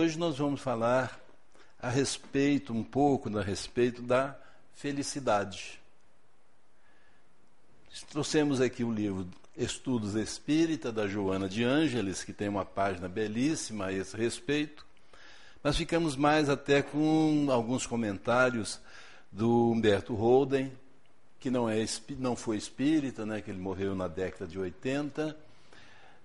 hoje nós vamos falar a respeito, um pouco a respeito da felicidade. Trouxemos aqui o livro Estudos Espírita, da Joana de Ângeles, que tem uma página belíssima a esse respeito, mas ficamos mais até com alguns comentários do Humberto Holden, que não, é, não foi espírita, né, que ele morreu na década de 80,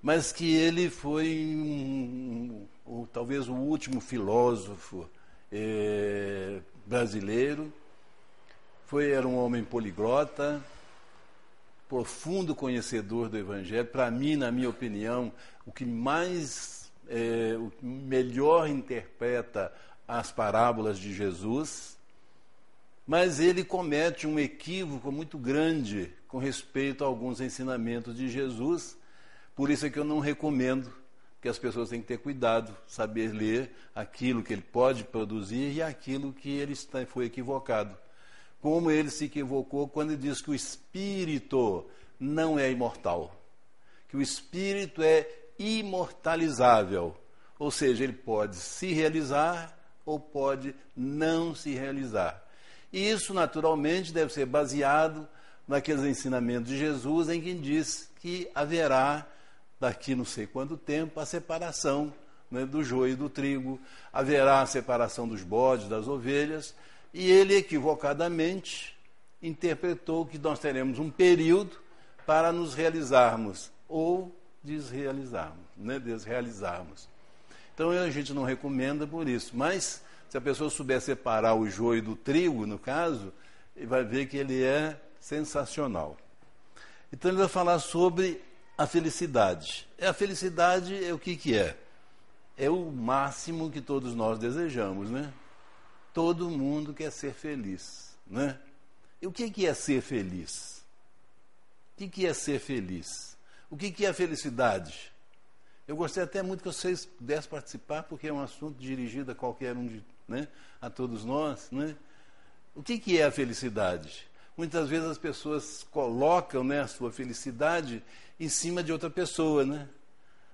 mas que ele foi um, um, talvez o último filósofo eh, brasileiro. Foi, era um homem poliglota, profundo conhecedor do Evangelho. Para mim, na minha opinião, o que mais, é, o melhor interpreta as parábolas de Jesus, mas ele comete um equívoco muito grande com respeito a alguns ensinamentos de Jesus. Por isso é que eu não recomendo que as pessoas têm que ter cuidado, saber ler aquilo que ele pode produzir e aquilo que ele foi equivocado. Como ele se equivocou quando ele diz que o espírito não é imortal, que o espírito é imortalizável, ou seja, ele pode se realizar ou pode não se realizar. E isso, naturalmente, deve ser baseado naqueles ensinamentos de Jesus em que diz que haverá, daqui não sei quanto tempo, a separação né, do joio e do trigo, haverá a separação dos bodes, das ovelhas, e ele equivocadamente interpretou que nós teremos um período para nos realizarmos ou desrealizarmos, né, desrealizarmos. Então a gente não recomenda por isso, mas se a pessoa souber separar o joio do trigo, no caso, vai ver que ele é sensacional. Então ele vai falar sobre a felicidade. A felicidade é o que, que é? É o máximo que todos nós desejamos, né? Todo mundo quer ser feliz, né? E o que, que é ser feliz? O que, que é ser feliz? O que, que é felicidade? Eu gostei até muito que vocês pudessem participar, porque é um assunto dirigido a qualquer um de né? a todos nós. Né? O que, que é a felicidade? Muitas vezes as pessoas colocam né, a sua felicidade em cima de outra pessoa. Né?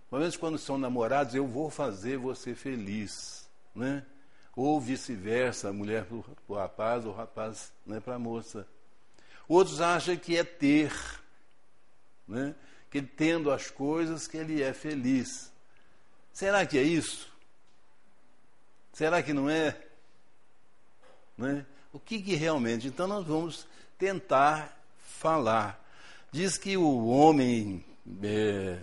Pelo menos quando são namorados, eu vou fazer você feliz. Né? Ou vice-versa, a mulher para o rapaz, ou o rapaz né, para a moça. Outros acham que é ter, né? que tendo as coisas que ele é feliz. Será que é isso? Será que não é? Né? O que, que realmente? Então nós vamos tentar falar. Diz que o homem é,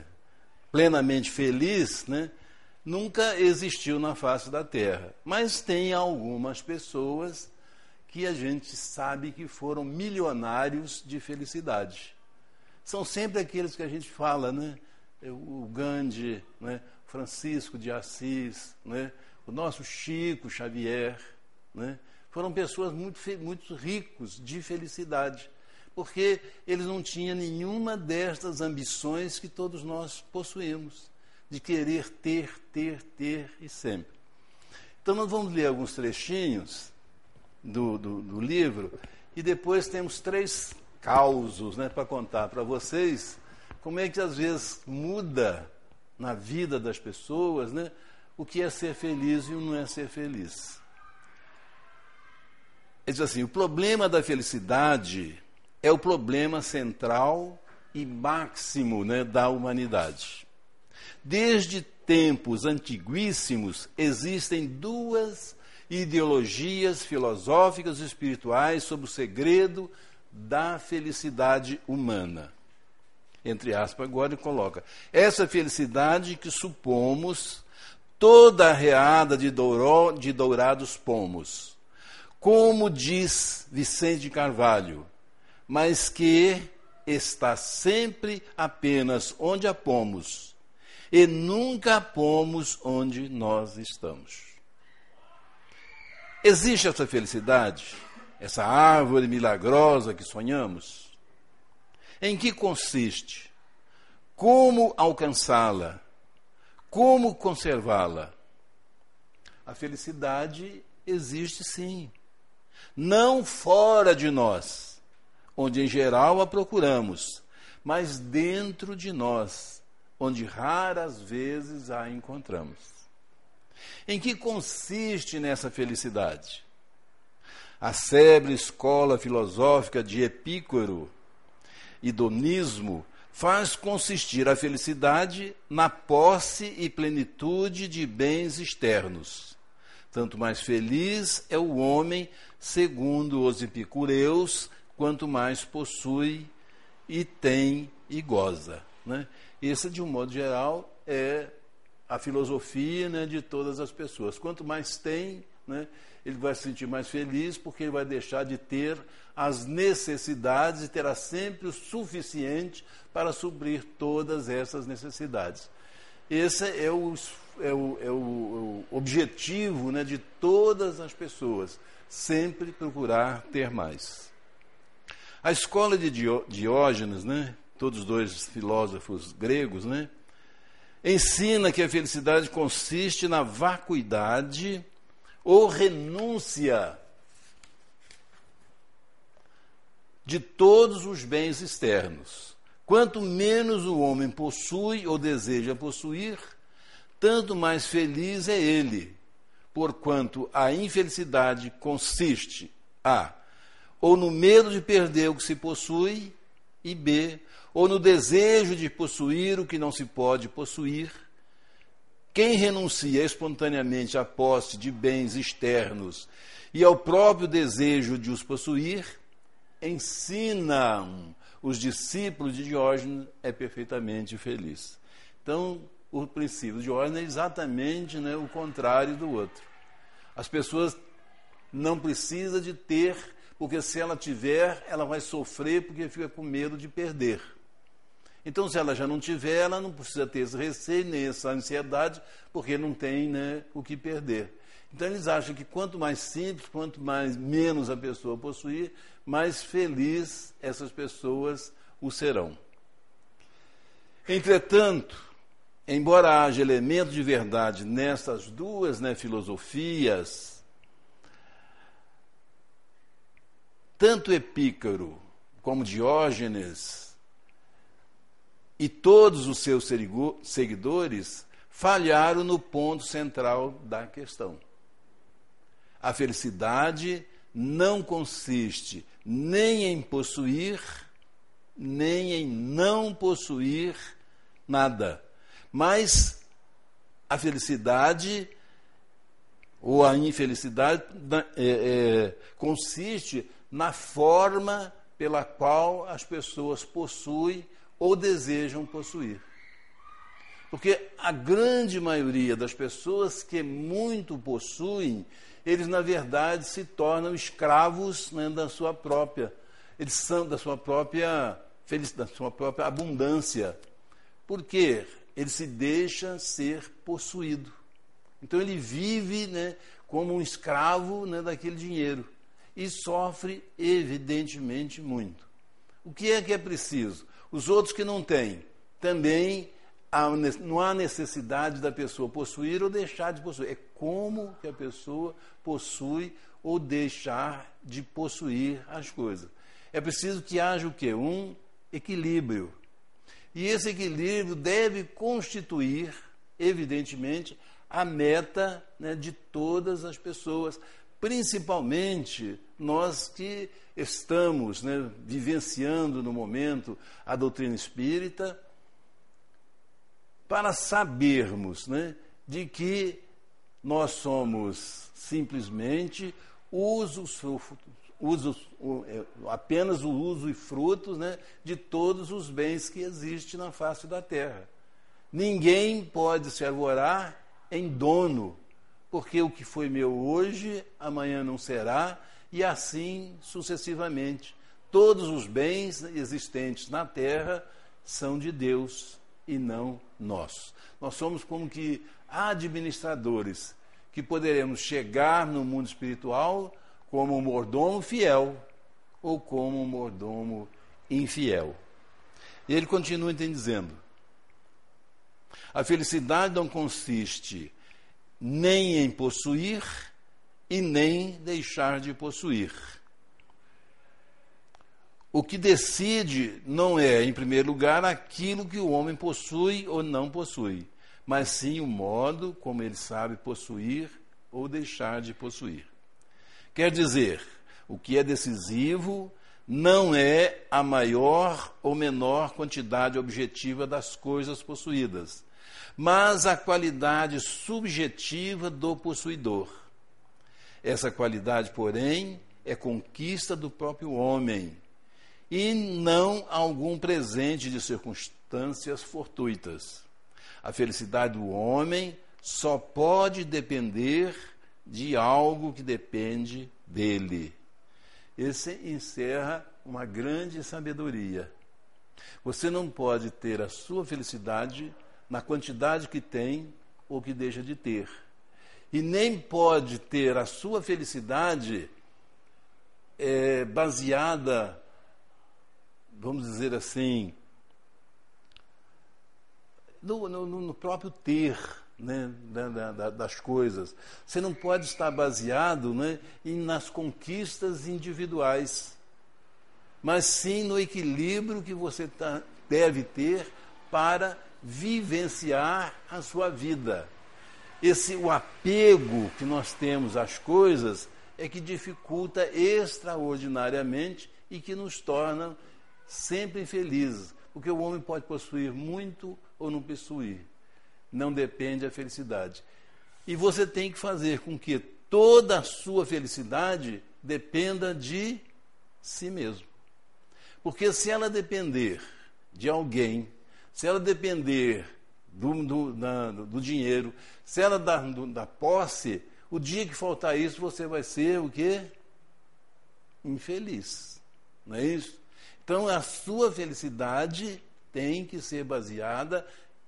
plenamente feliz né, nunca existiu na face da terra. Mas tem algumas pessoas que a gente sabe que foram milionários de felicidade. São sempre aqueles que a gente fala, né? O Gandhi, né? Francisco de Assis, né? o nosso Chico Xavier, né? foram pessoas muito, muito ricos de felicidade, porque eles não tinham nenhuma destas ambições que todos nós possuímos, de querer ter, ter, ter e sempre. Então, nós vamos ler alguns trechinhos do, do, do livro e depois temos três causos né, para contar para vocês como é que às vezes muda na vida das pessoas, né? o que é ser feliz e o não é ser feliz. Ele diz assim: o problema da felicidade é o problema central e máximo né, da humanidade. Desde tempos antiguíssimos existem duas ideologias filosóficas e espirituais sobre o segredo da felicidade humana. Entre aspas, agora ele coloca: essa felicidade que supomos toda a reada de, douro, de dourados pomos, como diz Vicente Carvalho, mas que está sempre apenas onde a pomos, e nunca a pomos onde nós estamos. Existe essa felicidade, essa árvore milagrosa que sonhamos? Em que consiste? Como alcançá-la? Como conservá-la? A felicidade existe sim. Não fora de nós, onde em geral a procuramos, mas dentro de nós, onde raras vezes a encontramos. Em que consiste nessa felicidade? A célebre escola filosófica de Epícoro, hedonismo, faz consistir a felicidade na posse e plenitude de bens externos. Tanto mais feliz é o homem, segundo os epicureus, quanto mais possui e tem e goza. Né? Essa, de um modo geral, é a filosofia né, de todas as pessoas. Quanto mais tem, né, ele vai se sentir mais feliz porque ele vai deixar de ter as necessidades e terá sempre o suficiente para suprir todas essas necessidades. Esse é o, é o, é o objetivo né, de todas as pessoas, sempre procurar ter mais. A escola de Diógenes, né, todos dois filósofos gregos, né, ensina que a felicidade consiste na vacuidade ou renúncia de todos os bens externos. Quanto menos o homem possui ou deseja possuir, tanto mais feliz é ele, porquanto a infelicidade consiste a ou no medo de perder o que se possui, e b ou no desejo de possuir o que não se pode possuir quem renuncia espontaneamente à posse de bens externos e ao próprio desejo de os possuir, ensinam os discípulos de Diógenes é perfeitamente feliz. Então, o princípio de Diógenes é exatamente né, o contrário do outro. As pessoas não precisam de ter, porque se ela tiver, ela vai sofrer porque fica com medo de perder. Então, se ela já não tiver, ela não precisa ter esse receio nem essa ansiedade, porque não tem né, o que perder. Então, eles acham que quanto mais simples, quanto mais menos a pessoa possuir, mais feliz essas pessoas o serão. Entretanto, embora haja elementos de verdade nessas duas né, filosofias, tanto Epícaro como Diógenes e todos os seus seguidores falharam no ponto central da questão. A felicidade não consiste nem em possuir, nem em não possuir nada, mas a felicidade ou a infelicidade é, é, consiste na forma pela qual as pessoas possuem ou desejam possuir. Porque a grande maioria das pessoas que muito possuem, eles na verdade se tornam escravos né, da sua própria, eles são da sua própria felicidade, da sua própria abundância. Porque ele se deixa ser possuído. Então ele vive né, como um escravo né, daquele dinheiro e sofre evidentemente muito. O que é que é preciso? Os outros que não têm, também não há necessidade da pessoa possuir ou deixar de possuir. É como que a pessoa possui ou deixar de possuir as coisas. É preciso que haja o quê? Um equilíbrio. E esse equilíbrio deve constituir, evidentemente, a meta né, de todas as pessoas, principalmente nós que estamos né, vivenciando no momento a doutrina espírita, para sabermos né, de que nós somos simplesmente usos, usos, é, apenas o uso e frutos né, de todos os bens que existem na face da terra. Ninguém pode se arvorar em dono porque o que foi meu hoje, amanhã não será, e assim sucessivamente. Todos os bens existentes na terra são de Deus e não nossos. Nós somos como que administradores que poderemos chegar no mundo espiritual como um mordomo fiel ou como um mordomo infiel. E ele continua dizendo: a felicidade não consiste nem em possuir e nem deixar de possuir. O que decide não é, em primeiro lugar, aquilo que o homem possui ou não possui, mas sim o modo como ele sabe possuir ou deixar de possuir. Quer dizer, o que é decisivo não é a maior ou menor quantidade objetiva das coisas possuídas, mas a qualidade subjetiva do possuidor. Essa qualidade, porém, é conquista do próprio homem e não algum presente de circunstâncias fortuitas. A felicidade do homem só pode depender de algo que depende dele. Esse encerra uma grande sabedoria. Você não pode ter a sua felicidade na quantidade que tem ou que deixa de ter. E nem pode ter a sua felicidade é, baseada, vamos dizer assim, no, no, no próprio ter né, da, da, das coisas. Você não pode estar baseado né, nas conquistas individuais, mas sim no equilíbrio que você tá, deve ter para vivenciar a sua vida. Esse o apego que nós temos às coisas é que dificulta extraordinariamente e que nos torna sempre infelizes, porque o homem pode possuir muito ou não possuir. Não depende a felicidade. E você tem que fazer com que toda a sua felicidade dependa de si mesmo. Porque se ela depender de alguém, se ela depender do, do, da, do dinheiro, se ela da, do, da posse, o dia que faltar isso, você vai ser o quê? Infeliz. Não é isso? Então a sua felicidade tem que ser baseada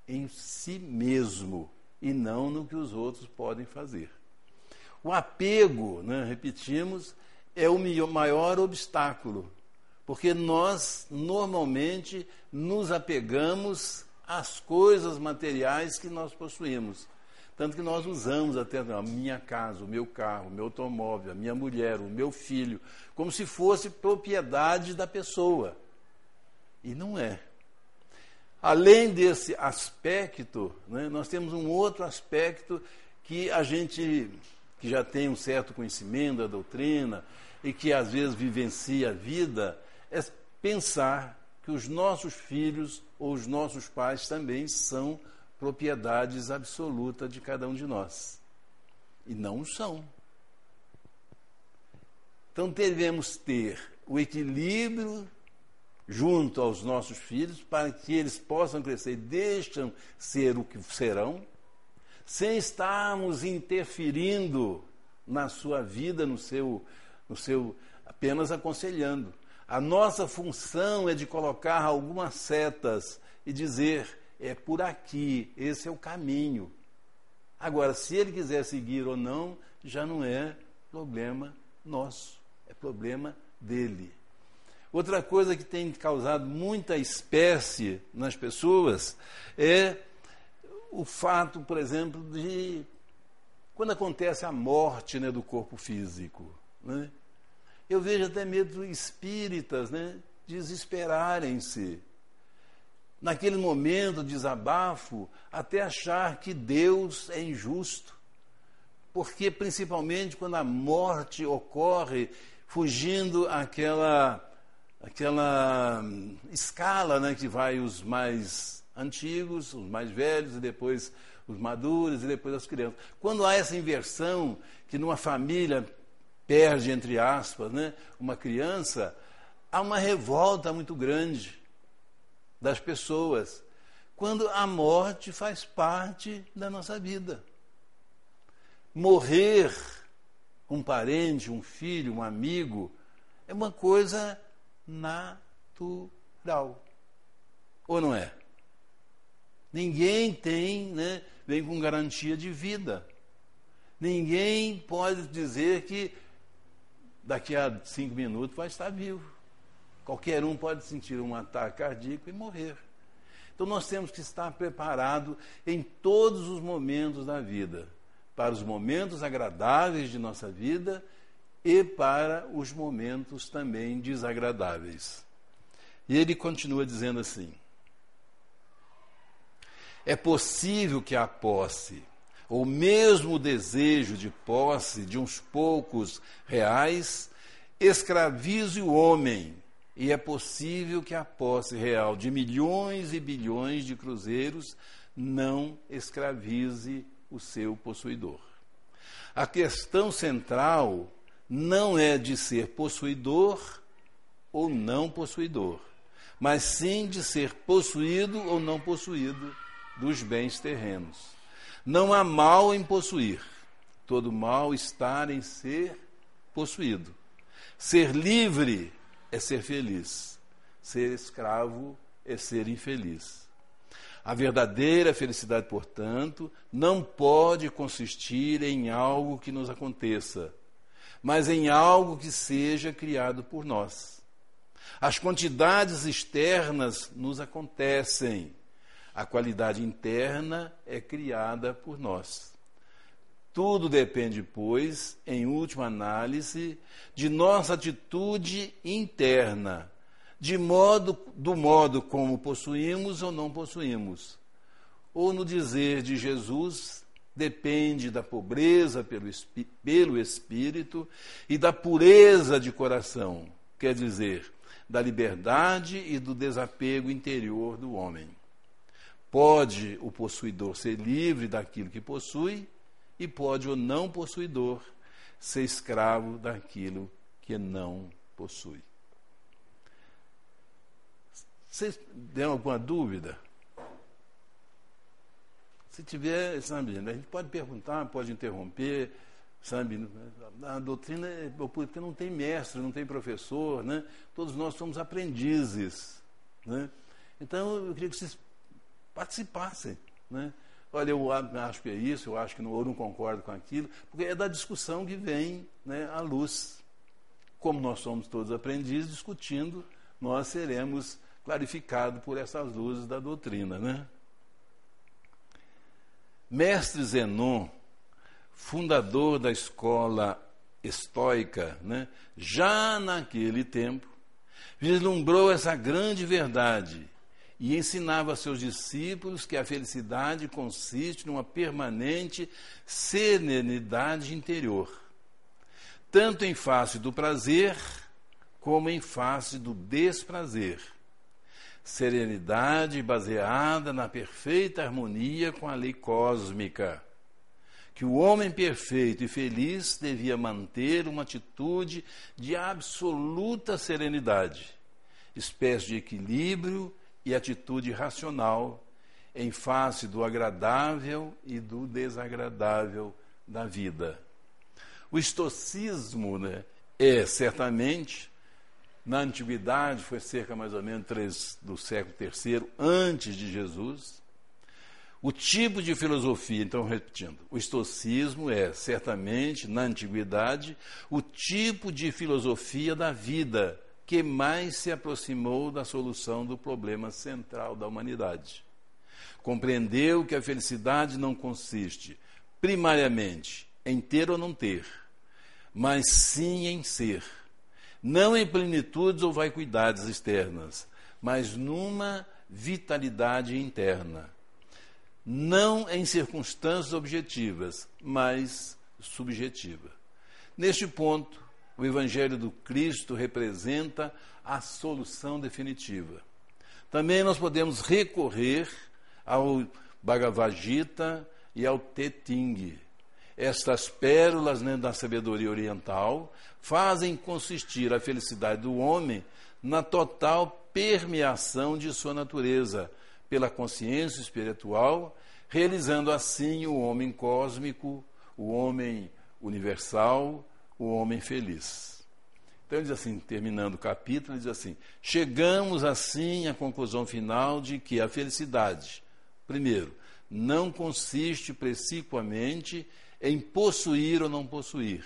em si mesmo e não no que os outros podem fazer. O apego, né, repetimos, é o maior obstáculo, porque nós normalmente nos apegamos às coisas materiais que nós possuímos. Tanto que nós usamos até a minha casa, o meu carro, o meu automóvel, a minha mulher, o meu filho, como se fosse propriedade da pessoa. E não é. Além desse aspecto, né, nós temos um outro aspecto que a gente que já tem um certo conhecimento da doutrina e que às vezes vivencia a vida, é pensar que os nossos filhos ou os nossos pais também são propriedades absolutas de cada um de nós. E não são. Então devemos ter o equilíbrio junto aos nossos filhos, para que eles possam crescer e deixam ser o que serão, sem estarmos interferindo na sua vida, no seu, no seu apenas aconselhando. A nossa função é de colocar algumas setas e dizer: é por aqui, esse é o caminho. Agora, se ele quiser seguir ou não, já não é problema nosso, é problema dele. Outra coisa que tem causado muita espécie nas pessoas é o fato, por exemplo, de quando acontece a morte né, do corpo físico. Né? Eu vejo até mesmo espíritas né, desesperarem-se. Naquele momento de desabafo, até achar que Deus é injusto. Porque, principalmente, quando a morte ocorre, fugindo aquela aquela hum, escala né, que vai os mais antigos, os mais velhos, e depois os maduros, e depois as crianças. Quando há essa inversão, que numa família perde, entre aspas, né, uma criança, há uma revolta muito grande das pessoas. Quando a morte faz parte da nossa vida. Morrer um parente, um filho, um amigo, é uma coisa natural. Ou não é? Ninguém tem, né, vem com garantia de vida. Ninguém pode dizer que daqui a cinco minutos vai estar vivo. Qualquer um pode sentir um ataque cardíaco e morrer. Então nós temos que estar preparados em todos os momentos da vida, para os momentos agradáveis de nossa vida e para os momentos também desagradáveis. E ele continua dizendo assim: É possível que a posse, ou mesmo o desejo de posse de uns poucos reais, escravize o homem. E é possível que a posse real de milhões e bilhões de cruzeiros não escravize o seu possuidor. A questão central não é de ser possuidor ou não possuidor, mas sim de ser possuído ou não possuído dos bens terrenos. Não há mal em possuir, todo mal está em ser possuído. Ser livre é ser feliz, ser escravo é ser infeliz. A verdadeira felicidade, portanto, não pode consistir em algo que nos aconteça, mas em algo que seja criado por nós. As quantidades externas nos acontecem, a qualidade interna é criada por nós. Tudo depende, pois, em última análise, de nossa atitude interna, de modo, do modo como possuímos ou não possuímos. Ou no dizer de Jesus, depende da pobreza pelo, pelo espírito e da pureza de coração, quer dizer, da liberdade e do desapego interior do homem. Pode o possuidor ser livre daquilo que possui, e pode o não possuidor ser escravo daquilo que não possui. Vocês têm alguma dúvida? Se tiver, sabe, a gente pode perguntar, pode interromper, sabe? A doutrina é porque não tem mestre, não tem professor, né? Todos nós somos aprendizes, né? Então eu queria que vocês participassem. Né? Olha, eu acho que é isso, eu acho que não, eu não concordo com aquilo, porque é da discussão que vem né, à luz. Como nós somos todos aprendizes, discutindo, nós seremos clarificados por essas luzes da doutrina. Né? Mestre Zenon, fundador da escola estoica, né, já naquele tempo, vislumbrou essa grande verdade e ensinava a seus discípulos que a felicidade consiste numa permanente serenidade interior, tanto em face do prazer como em face do desprazer. Serenidade baseada na perfeita harmonia com a lei cósmica. Que o homem perfeito e feliz devia manter uma atitude de absoluta serenidade, espécie de equilíbrio e atitude racional em face do agradável e do desagradável da vida. O estoicismo né, é certamente, na antiguidade, foi cerca mais ou menos 3 do século III antes de Jesus. O tipo de filosofia, então repetindo, o estoicismo é certamente, na antiguidade, o tipo de filosofia da vida que mais se aproximou da solução do problema central da humanidade. Compreendeu que a felicidade não consiste, primariamente, em ter ou não ter, mas sim em ser. Não em plenitudes ou vacuidades externas, mas numa vitalidade interna. Não em circunstâncias objetivas, mas subjetiva. Neste ponto, o Evangelho do Cristo representa a solução definitiva. Também nós podemos recorrer ao Bhagavad Gita e ao Teting. Estas pérolas né, da sabedoria oriental fazem consistir a felicidade do homem na total permeação de sua natureza pela consciência espiritual, realizando assim o homem cósmico, o homem universal, o homem feliz. Então ele diz assim, terminando o capítulo, ele diz assim: chegamos assim à conclusão final de que a felicidade, primeiro, não consiste precipuamente em possuir ou não possuir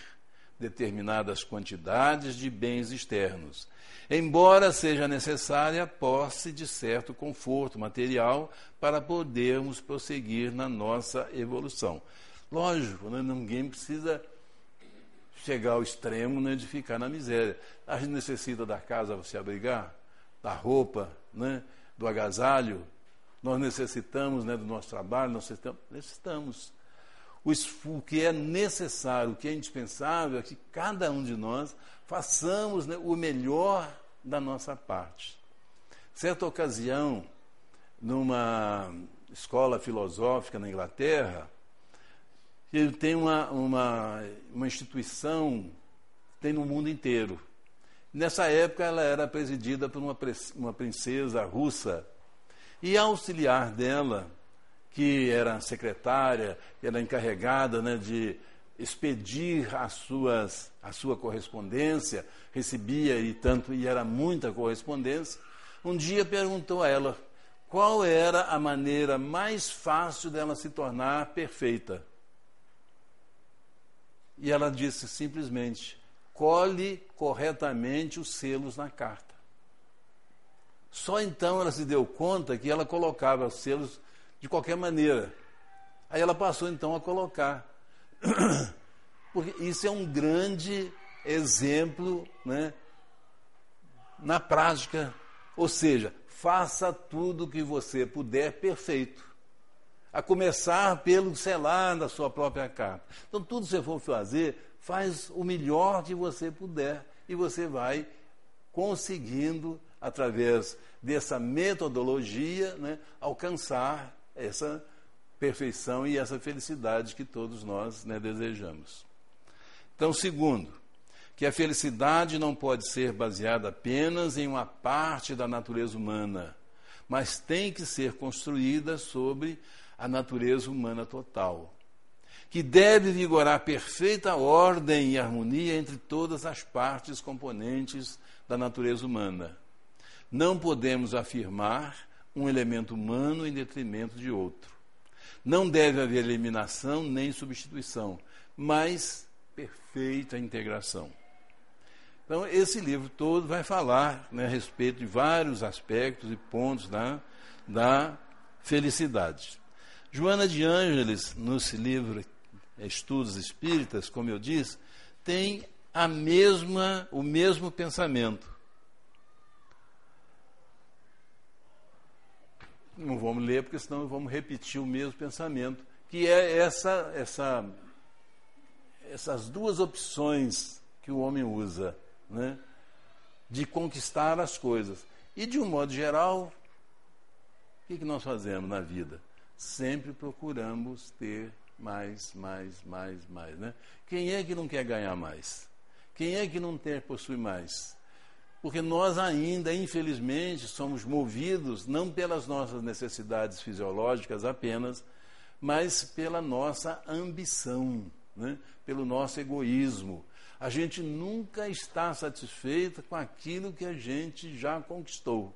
determinadas quantidades de bens externos, embora seja necessária a posse de certo conforto material para podermos prosseguir na nossa evolução. Lógico, né? ninguém precisa chegar ao extremo né, de ficar na miséria. A gente necessita da casa para se abrigar, da roupa, né, do agasalho, nós necessitamos né, do nosso trabalho, nós necessitamos. O, que é necessário, o que é indispensável é que cada um de nós façamos né, o melhor da nossa parte. Certa ocasião, numa escola filosófica na Inglaterra, tem uma, uma, uma instituição, tem no mundo inteiro. Nessa época ela era presidida por uma, uma princesa russa. E a auxiliar dela, que era secretária, era encarregada né, de expedir as suas, a sua correspondência, recebia e tanto, e era muita correspondência, um dia perguntou a ela qual era a maneira mais fácil dela se tornar perfeita. E ela disse simplesmente: cole corretamente os selos na carta. Só então ela se deu conta que ela colocava os selos de qualquer maneira. Aí ela passou então a colocar. Porque isso é um grande exemplo né, na prática. Ou seja, faça tudo o que você puder perfeito. A começar pelo selar da sua própria carta. Então, tudo que você for fazer, faz o melhor que você puder e você vai conseguindo, através dessa metodologia, né, alcançar essa perfeição e essa felicidade que todos nós né, desejamos. Então, segundo, que a felicidade não pode ser baseada apenas em uma parte da natureza humana, mas tem que ser construída sobre a natureza humana total, que deve vigorar perfeita ordem e harmonia entre todas as partes componentes da natureza humana. Não podemos afirmar um elemento humano em detrimento de outro. Não deve haver eliminação nem substituição, mas perfeita integração. Então, esse livro todo vai falar né, a respeito de vários aspectos e pontos da, da felicidade. Joana de Ângeles, nesse livro Estudos Espíritas, como eu disse, tem a mesma, o mesmo pensamento. Não vamos ler, porque senão vamos repetir o mesmo pensamento, que é essa, essa, essas duas opções que o homem usa né, de conquistar as coisas. E, de um modo geral, o que, que nós fazemos na vida? Sempre procuramos ter mais, mais, mais, mais. Né? Quem é que não quer ganhar mais? Quem é que não quer possuir mais? Porque nós ainda, infelizmente, somos movidos não pelas nossas necessidades fisiológicas apenas, mas pela nossa ambição, né? pelo nosso egoísmo, a gente nunca está satisfeito com aquilo que a gente já conquistou.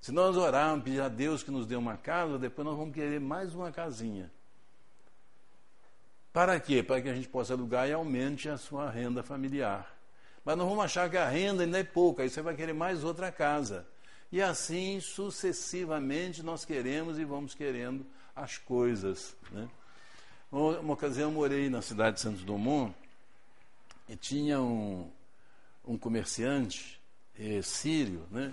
Se nós orarmos, pedir a Deus que nos dê uma casa, depois nós vamos querer mais uma casinha. Para quê? Para que a gente possa alugar e aumente a sua renda familiar. Mas não vamos achar que a renda ainda é pouca, aí você vai querer mais outra casa. E assim sucessivamente nós queremos e vamos querendo as coisas. Né? Uma ocasião eu morei na cidade de Santos Dumont e tinha um, um comerciante eh, sírio, né,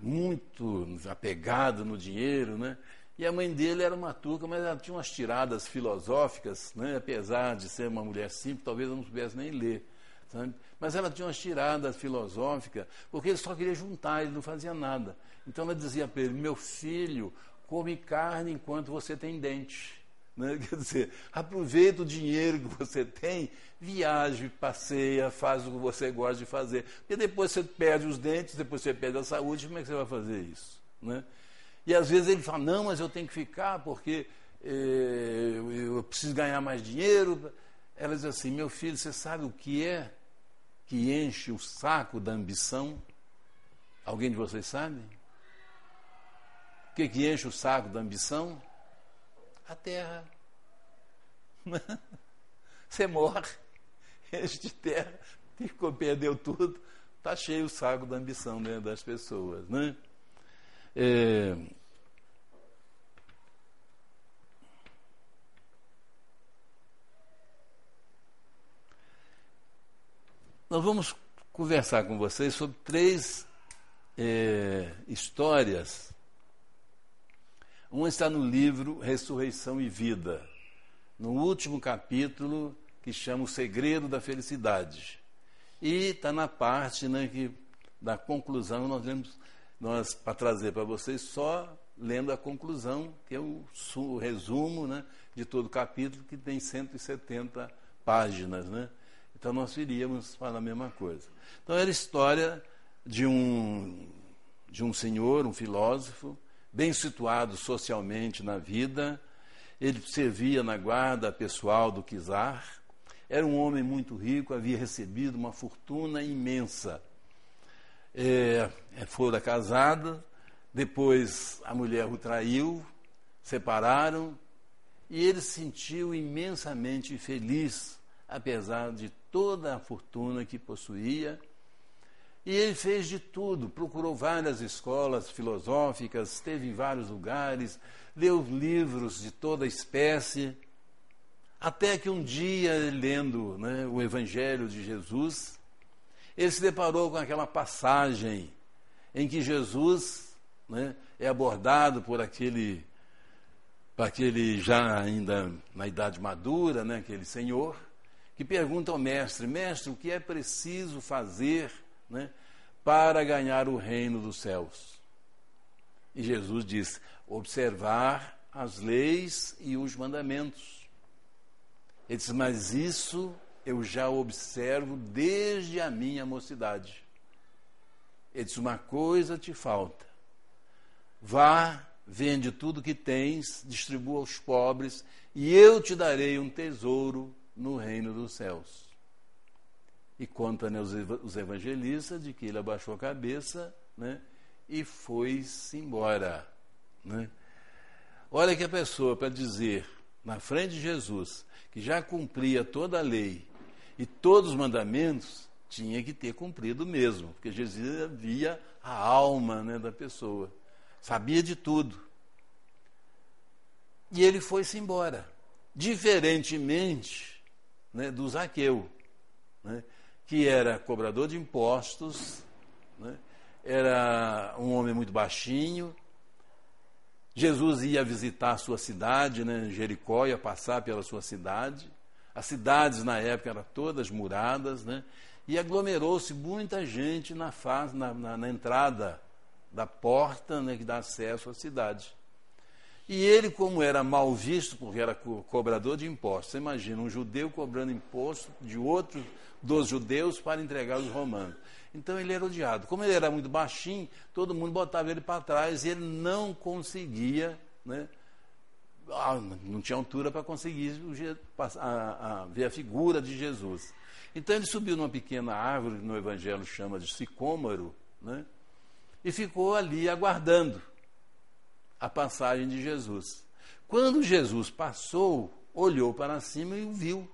muito apegado no dinheiro, né, e a mãe dele era uma turca, mas ela tinha umas tiradas filosóficas, né, apesar de ser uma mulher simples, talvez ela não soubesse nem ler. Sabe? Mas ela tinha umas tiradas filosóficas, porque ele só queria juntar, ele não fazia nada. Então ela dizia para ele: Meu filho, come carne enquanto você tem dente. Né? Quer dizer, aproveita o dinheiro que você tem, viaje, passeia, faz o que você gosta de fazer. Porque depois você perde os dentes, depois você perde a saúde, como é que você vai fazer isso? Né? E às vezes ele fala, não, mas eu tenho que ficar porque eh, eu preciso ganhar mais dinheiro. Ela diz assim, meu filho, você sabe o que é que enche o saco da ambição? Alguém de vocês sabe? O que, que enche o saco da ambição? A terra. Você morre, enche de terra, ficou, perdeu tudo, está cheio o saco da ambição dentro das pessoas. Né? É, nós vamos conversar com vocês sobre três é, histórias Uma está no livro Ressurreição e Vida, no último capítulo que chama O Segredo da Felicidade. E está na parte né, que, da conclusão, nós lemos, nós, para trazer para vocês, só lendo a conclusão, que é o, o resumo né, de todo o capítulo, que tem 170 páginas. Né? Então nós iríamos para a mesma coisa. Então era a história de um, de um senhor, um filósofo, bem situado socialmente na vida. Ele servia na guarda pessoal do czar. Era um homem muito rico, havia recebido uma fortuna imensa. É, é fora casada, depois a mulher o traiu, separaram, e ele se sentiu imensamente feliz, apesar de toda a fortuna que possuía e ele fez de tudo, procurou várias escolas filosóficas, esteve em vários lugares, leu livros de toda espécie, até que um dia, lendo né, o Evangelho de Jesus, ele se deparou com aquela passagem em que Jesus né, é abordado por aquele, por aquele já ainda na idade madura, né, aquele senhor, que pergunta ao mestre: Mestre, o que é preciso fazer? Né, para ganhar o reino dos céus. E Jesus diz: observar as leis e os mandamentos. Ele diz: mas isso eu já observo desde a minha mocidade. Ele diz: uma coisa te falta. Vá, vende tudo que tens, distribua aos pobres, e eu te darei um tesouro no reino dos céus. E conta né, os evangelistas de que ele abaixou a cabeça né, e foi-se embora. Né? Olha que a pessoa, para dizer na frente de Jesus que já cumpria toda a lei e todos os mandamentos, tinha que ter cumprido mesmo, porque Jesus via a alma né, da pessoa, sabia de tudo. E ele foi-se embora, diferentemente né, do Zaqueu. Né? Que era cobrador de impostos, né? era um homem muito baixinho. Jesus ia visitar a sua cidade, né? Jericó, ia passar pela sua cidade. As cidades na época eram todas muradas, né? e aglomerou-se muita gente na, faz, na, na, na entrada da porta né, que dá acesso à cidade. E ele, como era mal visto, porque era co cobrador de impostos, você imagina um judeu cobrando imposto de outro dos judeus para entregar aos romanos. Então ele era odiado. Como ele era muito baixinho, todo mundo botava ele para trás e ele não conseguia, né? Ah, não tinha altura para conseguir a, a, ver a figura de Jesus. Então ele subiu numa pequena árvore, que no Evangelho chama de sicômoro, né? e ficou ali aguardando a passagem de Jesus. Quando Jesus passou, olhou para cima e o viu.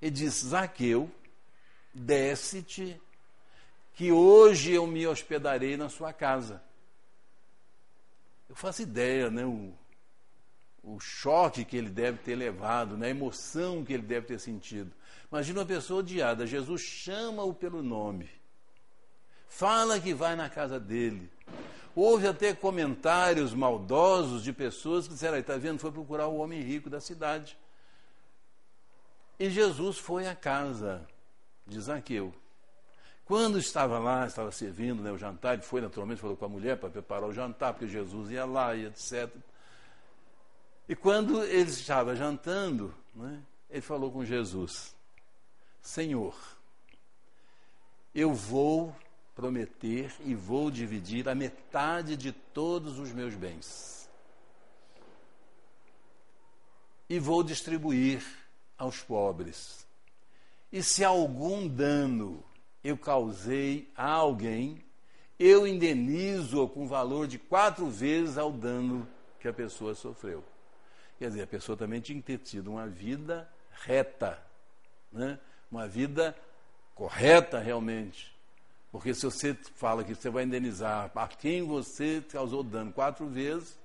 E disse: Zaqueu, desce-te, que hoje eu me hospedarei na sua casa. Eu faço ideia, né? O, o choque que ele deve ter levado, né, a emoção que ele deve ter sentido. Imagina uma pessoa odiada, Jesus chama-o pelo nome, fala que vai na casa dele, Houve até comentários maldosos de pessoas que disseram: está vendo, foi procurar o homem rico da cidade. E Jesus foi à casa de Zaqueu. Quando estava lá, estava servindo né, o jantar, ele foi naturalmente, falou com a mulher para preparar o jantar, porque Jesus ia lá e etc. E quando ele estava jantando, né, ele falou com Jesus: Senhor, eu vou prometer e vou dividir a metade de todos os meus bens. E vou distribuir aos pobres. E se algum dano eu causei a alguém, eu indenizo com valor de quatro vezes ao dano que a pessoa sofreu. Quer dizer, a pessoa também tinha que ter tido uma vida reta, né? uma vida correta realmente. Porque se você fala que você vai indenizar a quem você causou dano quatro vezes,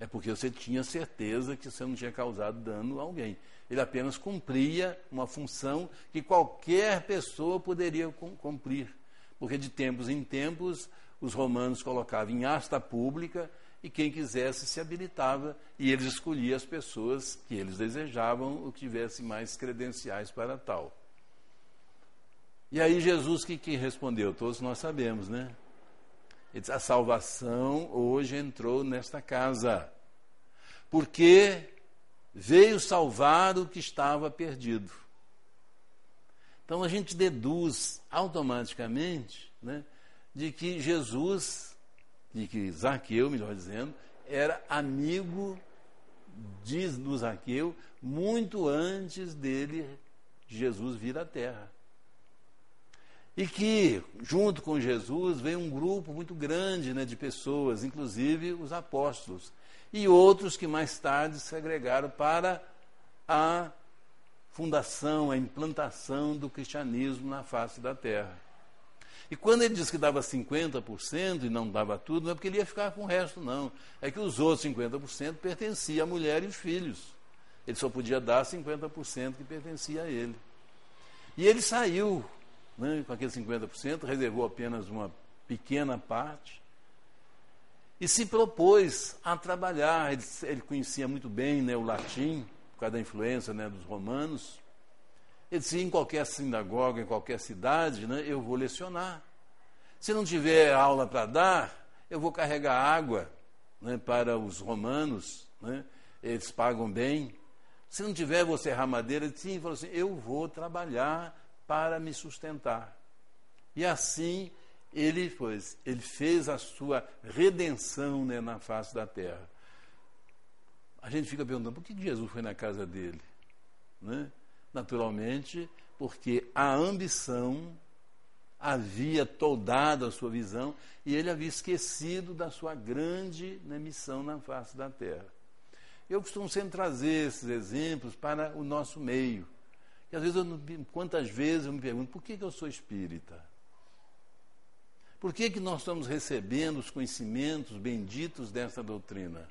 é porque você tinha certeza que você não tinha causado dano a alguém. Ele apenas cumpria uma função que qualquer pessoa poderia cumprir. Porque de tempos em tempos os romanos colocavam em asta pública e quem quisesse se habilitava e eles escolhiam as pessoas que eles desejavam ou que tivessem mais credenciais para tal. E aí Jesus que, que respondeu? Todos nós sabemos, né? Ele disse, a salvação hoje entrou nesta casa, porque veio salvar o que estava perdido. Então a gente deduz automaticamente né, de que Jesus, de que Zaqueu, melhor dizendo, era amigo de, do Zaqueu muito antes dele, Jesus, vir à terra. E que, junto com Jesus, veio um grupo muito grande né, de pessoas, inclusive os apóstolos, e outros que mais tarde se agregaram para a fundação, a implantação do cristianismo na face da terra. E quando ele diz que dava 50% e não dava tudo, não é porque ele ia ficar com o resto, não. É que os outros 50% pertenciam à mulher e os filhos. Ele só podia dar 50% que pertencia a ele. E ele saiu né, com aqueles 50%, reservou apenas uma pequena parte e se propôs a trabalhar. Ele, ele conhecia muito bem né, o latim, por causa da influência né, dos romanos. Ele disse: em qualquer sinagoga, em qualquer cidade, né, eu vou lecionar. Se não tiver aula para dar, eu vou carregar água né, para os romanos, né, eles pagam bem. Se não tiver, vou serrar madeira. Ele disse, assim: eu vou trabalhar para me sustentar. E assim ele, pois, ele fez a sua redenção né, na face da terra a gente fica perguntando por que Jesus foi na casa dele? Né? Naturalmente, porque a ambição havia toldado a sua visão e ele havia esquecido da sua grande né, missão na face da terra. Eu costumo sempre trazer esses exemplos para o nosso meio. E às vezes, eu, quantas vezes eu me pergunto, por que, que eu sou espírita? Por que, que nós estamos recebendo os conhecimentos benditos dessa doutrina?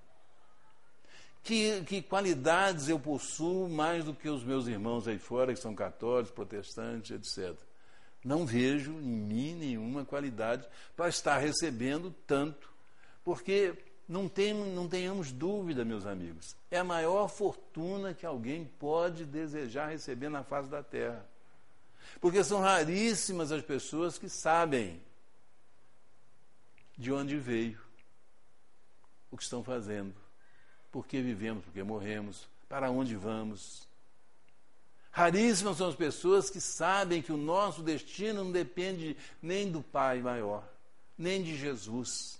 Que, que qualidades eu possuo mais do que os meus irmãos aí fora, que são católicos, protestantes, etc. Não vejo em mim nenhuma qualidade para estar recebendo tanto, porque não, tem, não tenhamos dúvida, meus amigos, é a maior fortuna que alguém pode desejar receber na face da terra. Porque são raríssimas as pessoas que sabem de onde veio, o que estão fazendo por que vivemos, por que morremos, para onde vamos. Raríssimas são as pessoas que sabem que o nosso destino não depende nem do Pai maior, nem de Jesus,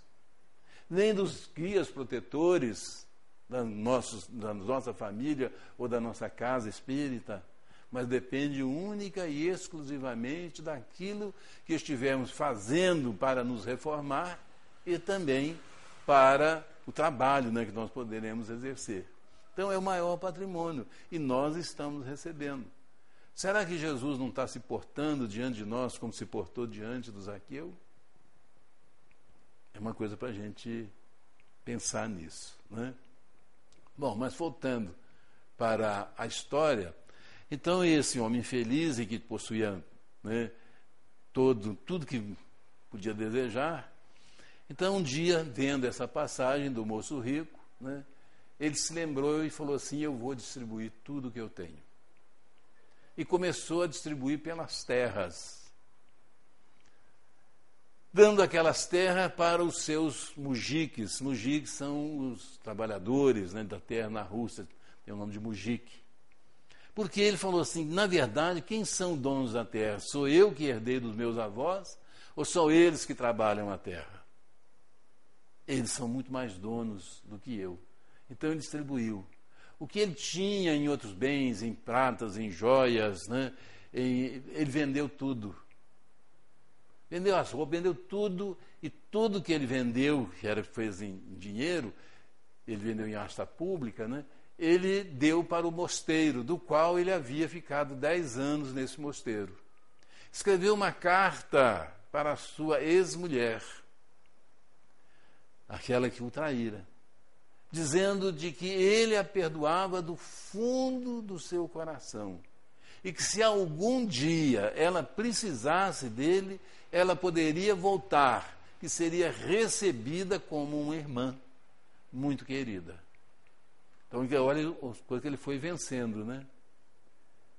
nem dos guias protetores da, nossos, da nossa família ou da nossa casa espírita, mas depende única e exclusivamente daquilo que estivermos fazendo para nos reformar e também para o trabalho né, que nós poderemos exercer. Então é o maior patrimônio e nós estamos recebendo. Será que Jesus não está se portando diante de nós como se portou diante do Zaqueu? É uma coisa para a gente pensar nisso. Né? Bom, mas voltando para a história, então esse homem feliz e que possuía né, todo, tudo que podia desejar, então, um dia, vendo essa passagem do moço rico, né, ele se lembrou e falou assim: Eu vou distribuir tudo que eu tenho. E começou a distribuir pelas terras, dando aquelas terras para os seus mujiques. Mujiques são os trabalhadores né, da terra na Rússia, tem o nome de mujique. Porque ele falou assim: na verdade, quem são donos da terra? Sou eu que herdei dos meus avós ou são eles que trabalham a terra? Eles são muito mais donos do que eu. Então ele distribuiu. O que ele tinha em outros bens, em pratas, em joias, né? ele vendeu tudo. Vendeu as roupas, vendeu tudo, e tudo que ele vendeu, que era fez em dinheiro, ele vendeu em asta pública, né? ele deu para o mosteiro, do qual ele havia ficado dez anos nesse mosteiro. Escreveu uma carta para a sua ex-mulher aquela que o traíra, dizendo de que ele a perdoava do fundo do seu coração e que se algum dia ela precisasse dele, ela poderia voltar, que seria recebida como uma irmã. muito querida. Então, olha as coisas que ele foi vencendo, né?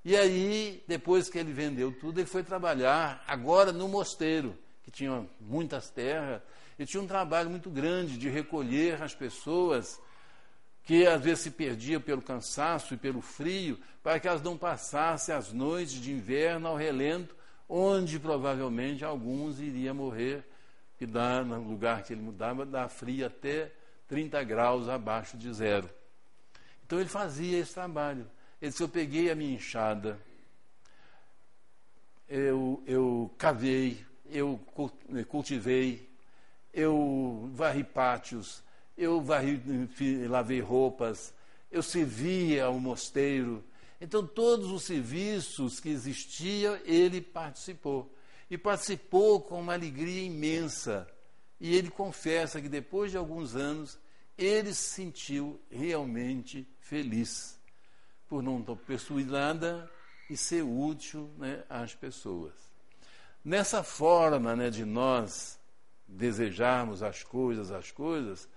E aí, depois que ele vendeu tudo, ele foi trabalhar agora no mosteiro, que tinha muitas terras, e tinha um trabalho muito grande de recolher as pessoas que às vezes se perdiam pelo cansaço e pelo frio, para que elas não passassem as noites de inverno ao relento, onde provavelmente alguns iriam morrer, que dá, no lugar que ele mudava, dá frio até 30 graus abaixo de zero. Então ele fazia esse trabalho. Ele disse: Eu peguei a minha enxada, eu, eu cavei, eu cultivei, eu varri pátios, eu varri, lavei roupas, eu servia ao mosteiro. Então, todos os serviços que existiam, ele participou. E participou com uma alegria imensa. E ele confessa que depois de alguns anos, ele se sentiu realmente feliz por não possuir nada e ser útil né, às pessoas. Nessa forma né, de nós desejarmos as coisas, as coisas,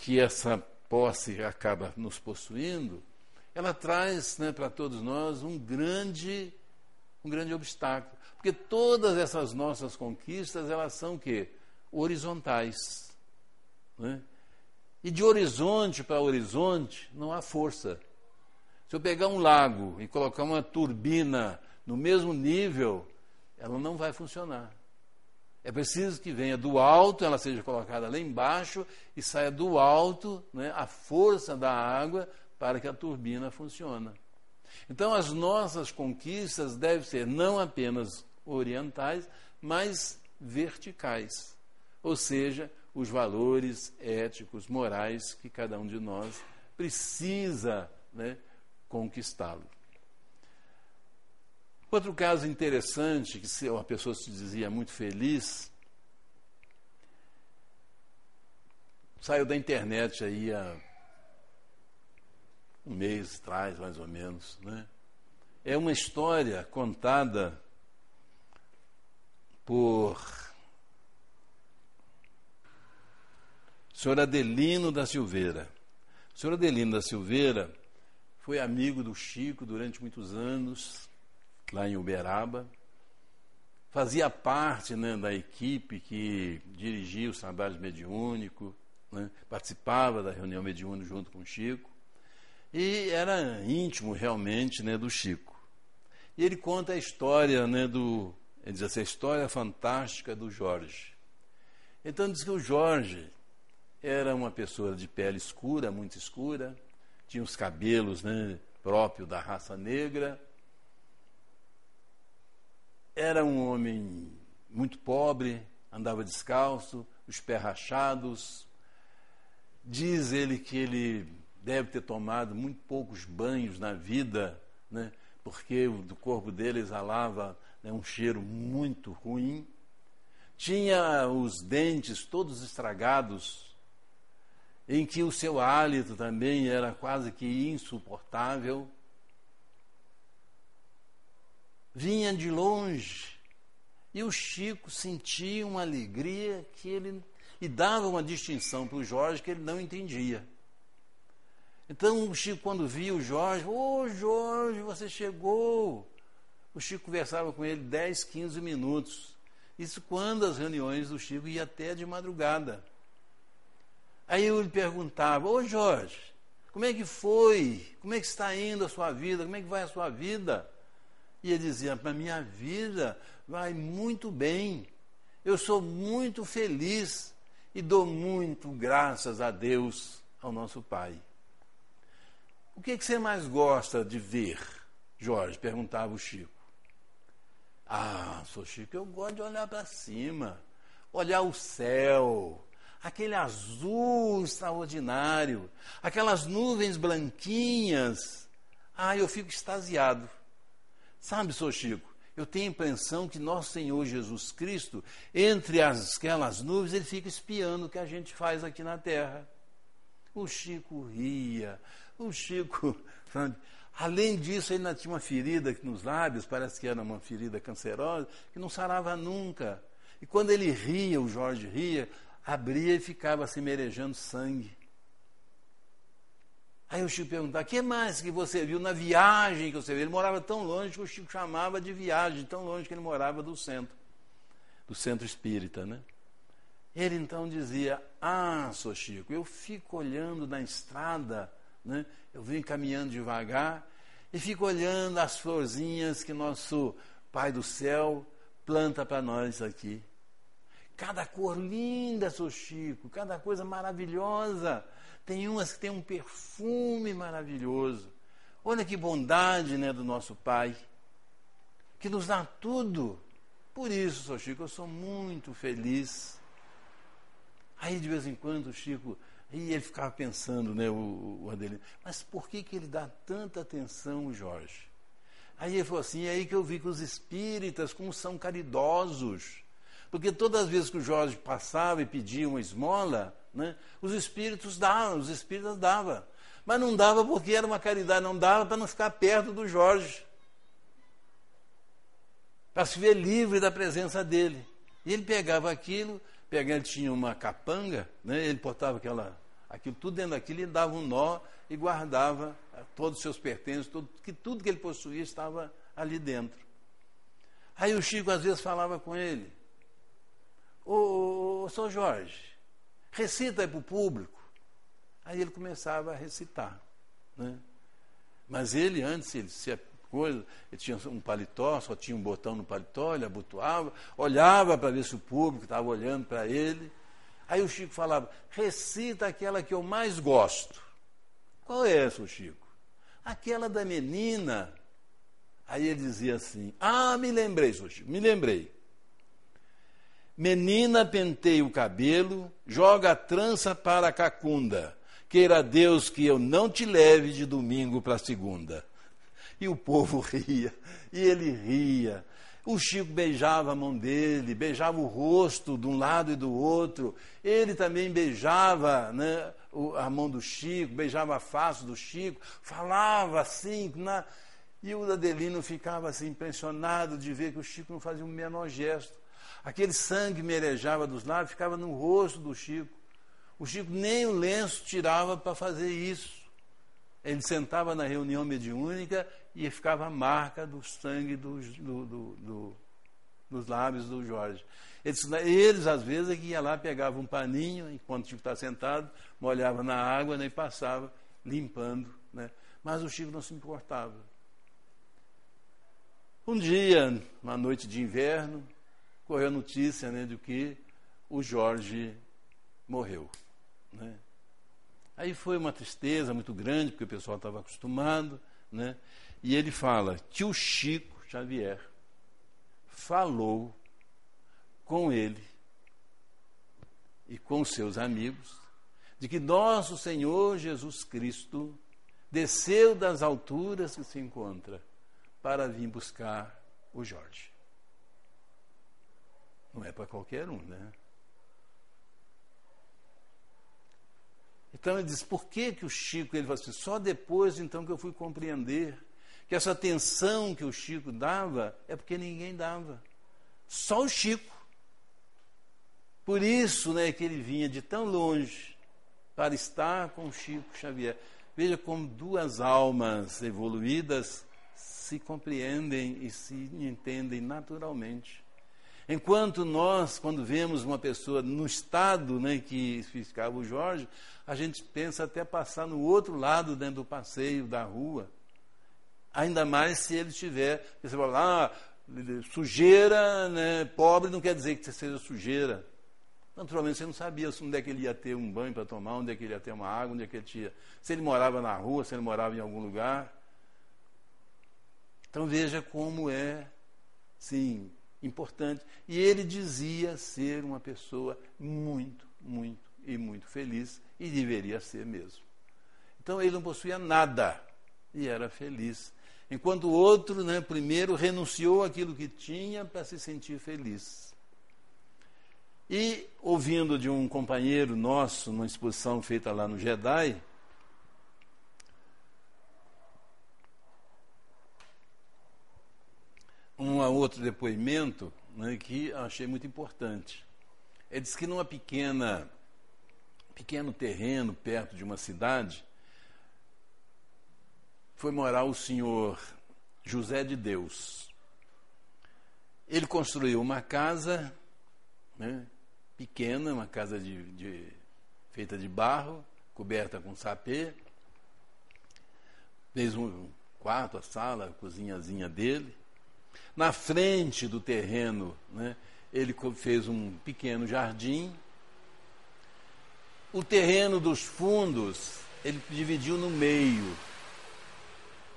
que essa posse acaba nos possuindo, ela traz né, para todos nós um grande, um grande obstáculo. Porque todas essas nossas conquistas, elas são o quê? Horizontais. Né? E de horizonte para horizonte não há força. Se eu pegar um lago e colocar uma turbina no mesmo nível, ela não vai funcionar. É preciso que venha do alto, ela seja colocada lá embaixo e saia do alto né, a força da água para que a turbina funcione. Então, as nossas conquistas devem ser não apenas orientais, mas verticais. Ou seja, os valores éticos, morais que cada um de nós precisa né, conquistá-lo. Outro caso interessante, que uma pessoa se dizia muito feliz, saiu da internet aí há um mês atrás, mais ou menos. Né? É uma história contada por senhor Adelino da Silveira. O senhor Adelino da Silveira foi amigo do Chico durante muitos anos, lá em Uberaba. Fazia parte né, da equipe que dirigia os trabalhos mediúnicos, né, participava da reunião mediúnica junto com o Chico, e era íntimo realmente né, do Chico. E ele conta a história né, do. Ele diz assim, a história fantástica do Jorge. Então diz que o Jorge era uma pessoa de pele escura, muito escura, tinha os cabelos né, próprios da raça negra. Era um homem muito pobre, andava descalço, os pés rachados. Diz ele que ele deve ter tomado muito poucos banhos na vida, né, porque do corpo dele exalava né, um cheiro muito ruim. Tinha os dentes todos estragados, em que o seu hálito também era quase que insuportável. Vinha de longe e o Chico sentia uma alegria que ele e dava uma distinção para o Jorge que ele não entendia. Então o Chico, quando via o Jorge, ô oh, Jorge, você chegou. O Chico conversava com ele 10, 15 minutos. Isso quando as reuniões do Chico iam até de madrugada. Aí eu lhe perguntava, ô Jorge, como é que foi? Como é que está indo a sua vida? Como é que vai a sua vida? E ele dizia, para minha vida vai muito bem. Eu sou muito feliz e dou muito graças a Deus, ao nosso Pai. O que, é que você mais gosta de ver, Jorge? perguntava o Chico. Ah, sou Chico, eu gosto de olhar para cima, olhar o céu, aquele azul extraordinário, aquelas nuvens branquinhas. Ah, eu fico extasiado. Sabe, Sr. Chico, eu tenho a impressão que nosso Senhor Jesus Cristo, entre as, aquelas nuvens, ele fica espiando o que a gente faz aqui na terra. O Chico ria, o Chico. Sabe? Além disso, ele ainda tinha uma ferida nos lábios, parece que era uma ferida cancerosa, que não sarava nunca. E quando ele ria, o Jorge ria, abria e ficava se merejando sangue. Aí o Chico perguntava, o que mais que você viu na viagem que você viu? Ele morava tão longe que o Chico chamava de viagem, tão longe que ele morava do centro, do centro espírita, né? Ele então dizia, ah, sou Chico, eu fico olhando na estrada, né? eu venho caminhando devagar e fico olhando as florzinhas que nosso Pai do Céu planta para nós aqui. Cada cor linda, sou Chico, cada coisa maravilhosa. Tem umas que tem um perfume maravilhoso. Olha que bondade né, do nosso Pai, que nos dá tudo. Por isso, sou Chico, eu sou muito feliz. Aí, de vez em quando, o Chico, e ele ficava pensando, né, o, o Adelino, mas por que, que ele dá tanta atenção, Jorge? Aí ele falou assim, é aí que eu vi que os espíritas, como são caridosos, porque todas as vezes que o Jorge passava e pedia uma esmola, né, os espíritos davam, os espíritas davam. Mas não dava porque era uma caridade, não dava para não ficar perto do Jorge. Para se ver livre da presença dele. E ele pegava aquilo, pegava, ele tinha uma capanga, né, ele botava aquela, aquilo tudo dentro daquilo e dava um nó e guardava eh, todos os seus pertences, tudo que, tudo que ele possuía estava ali dentro. Aí o Chico às vezes falava com ele, ô, ô, ô Jorge, recita para o público. Aí ele começava a recitar. Né? Mas ele, antes, ele se coisa, ele tinha um paletó, só tinha um botão no paletó, ele abotoava, olhava para ver se o público estava olhando para ele. Aí o Chico falava, recita aquela que eu mais gosto. Qual é essa, Chico? Aquela da menina. Aí ele dizia assim, ah, me lembrei, Chico, me lembrei. Menina penteia o cabelo, joga a trança para a cacunda. Queira Deus que eu não te leve de domingo para segunda. E o povo ria, e ele ria. O Chico beijava a mão dele, beijava o rosto de um lado e do outro. Ele também beijava né, a mão do Chico, beijava a face do Chico, falava assim. Na... E o Adelino ficava assim impressionado de ver que o Chico não fazia o menor gesto. Aquele sangue merejava dos lábios, ficava no rosto do Chico. O Chico nem o lenço tirava para fazer isso. Ele sentava na reunião mediúnica e ficava a marca do sangue dos, do, do, do, dos lábios do Jorge. Eles, eles, às vezes, é que ia lá, pegava um paninho, enquanto o Chico estava sentado, molhava na água né, e passava limpando. Né? Mas o Chico não se importava. Um dia, uma noite de inverno, correu a notícia né, de que o Jorge morreu. Né? Aí foi uma tristeza muito grande, porque o pessoal estava acostumado, né? e ele fala: tio Chico Xavier falou com ele e com seus amigos de que nosso Senhor Jesus Cristo desceu das alturas que se encontra para vir buscar o Jorge. Não é para qualquer um, né? Então ele diz, por que, que o Chico, ele fala assim, só depois então que eu fui compreender que essa atenção que o Chico dava é porque ninguém dava. Só o Chico. Por isso né, que ele vinha de tão longe para estar com o Chico Xavier. Veja como duas almas evoluídas se compreendem e se entendem naturalmente. Enquanto nós, quando vemos uma pessoa no estado né, que ficava o Jorge, a gente pensa até passar no outro lado dentro do passeio da rua. Ainda mais se ele tiver. Você fala, ah, sujeira, né, pobre não quer dizer que você seja sujeira. Naturalmente você não sabia onde é que ele ia ter um banho para tomar, onde é que ele ia ter uma água, onde é que ele tinha. Se ele morava na rua, se ele morava em algum lugar. Então veja como é, sim, importante. E ele dizia ser uma pessoa muito, muito e muito feliz, e deveria ser mesmo. Então ele não possuía nada e era feliz. Enquanto o outro, né, primeiro, renunciou aquilo que tinha para se sentir feliz. E, ouvindo de um companheiro nosso, numa exposição feita lá no Jedi, um outro depoimento né, que achei muito importante. Ele diz que numa pequena pequeno terreno perto de uma cidade, foi morar o senhor José de Deus. Ele construiu uma casa né, pequena, uma casa de, de, feita de barro, coberta com sapê. Fez um quarto, a sala, a cozinhazinha dele. Na frente do terreno, né, ele fez um pequeno jardim. O terreno dos fundos, ele dividiu no meio.